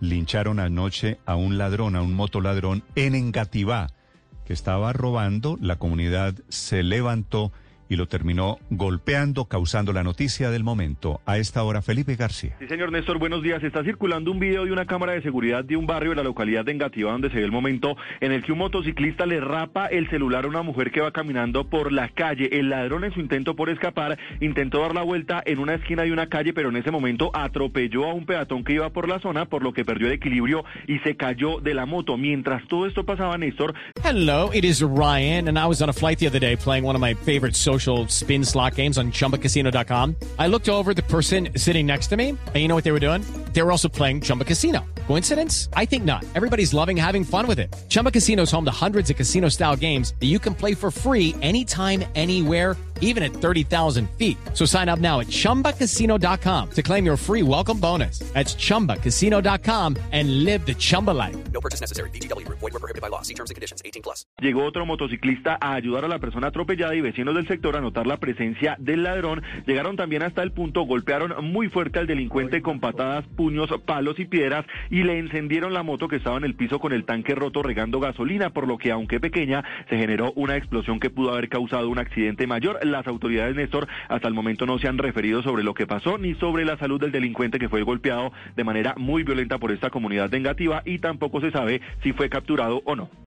Lincharon anoche a un ladrón, a un motoladrón en Engativá, que estaba robando. La comunidad se levantó y lo terminó golpeando, causando la noticia del momento. A esta hora, Felipe García. Sí, señor Néstor, buenos días. Está circulando un video de una cámara de seguridad de un barrio de la localidad de Engativá, donde se ve el momento en el que un motociclista le rapa el celular a una mujer que va caminando por la calle. El ladrón en su intento por escapar intentó dar la vuelta en una esquina de una calle, pero en ese momento atropelló a un peatón que iba por la zona, por lo que perdió el equilibrio y se cayó de la moto. Mientras todo esto pasaba, Néstor. Hello, it is Ryan, and I was on a flight the other day playing one of my favorite social spin slot games on chumbacasino.com. I looked over the person sitting next to me, and you know what they were doing? They were also playing Chumba Casino. Coincidence? I think not. Everybody's loving having fun with it. Chumba Casino is home to hundreds of casino style games that you can play for free anytime, anywhere, even at 30,000 feet. So sign up now at chumbacasino.com to claim your free welcome bonus. That's chumbacasino.com and live the Chumba life. No purchase necessary. VGW, void, were prohibited by law. See terms and conditions 18 plus. Llegó otro motociclista a ayudar a la persona atropellada y vecinos del sector a notar la presencia del ladrón. Llegaron también hasta el punto, golpearon muy fuerte al delincuente con patadas, palos y piedras y le encendieron la moto que estaba en el piso con el tanque roto regando gasolina, por lo que aunque pequeña, se generó una explosión que pudo haber causado un accidente mayor. Las autoridades, Néstor, hasta el momento no se han referido sobre lo que pasó ni sobre la salud del delincuente que fue golpeado de manera muy violenta por esta comunidad vengativa y tampoco se sabe si fue capturado o no.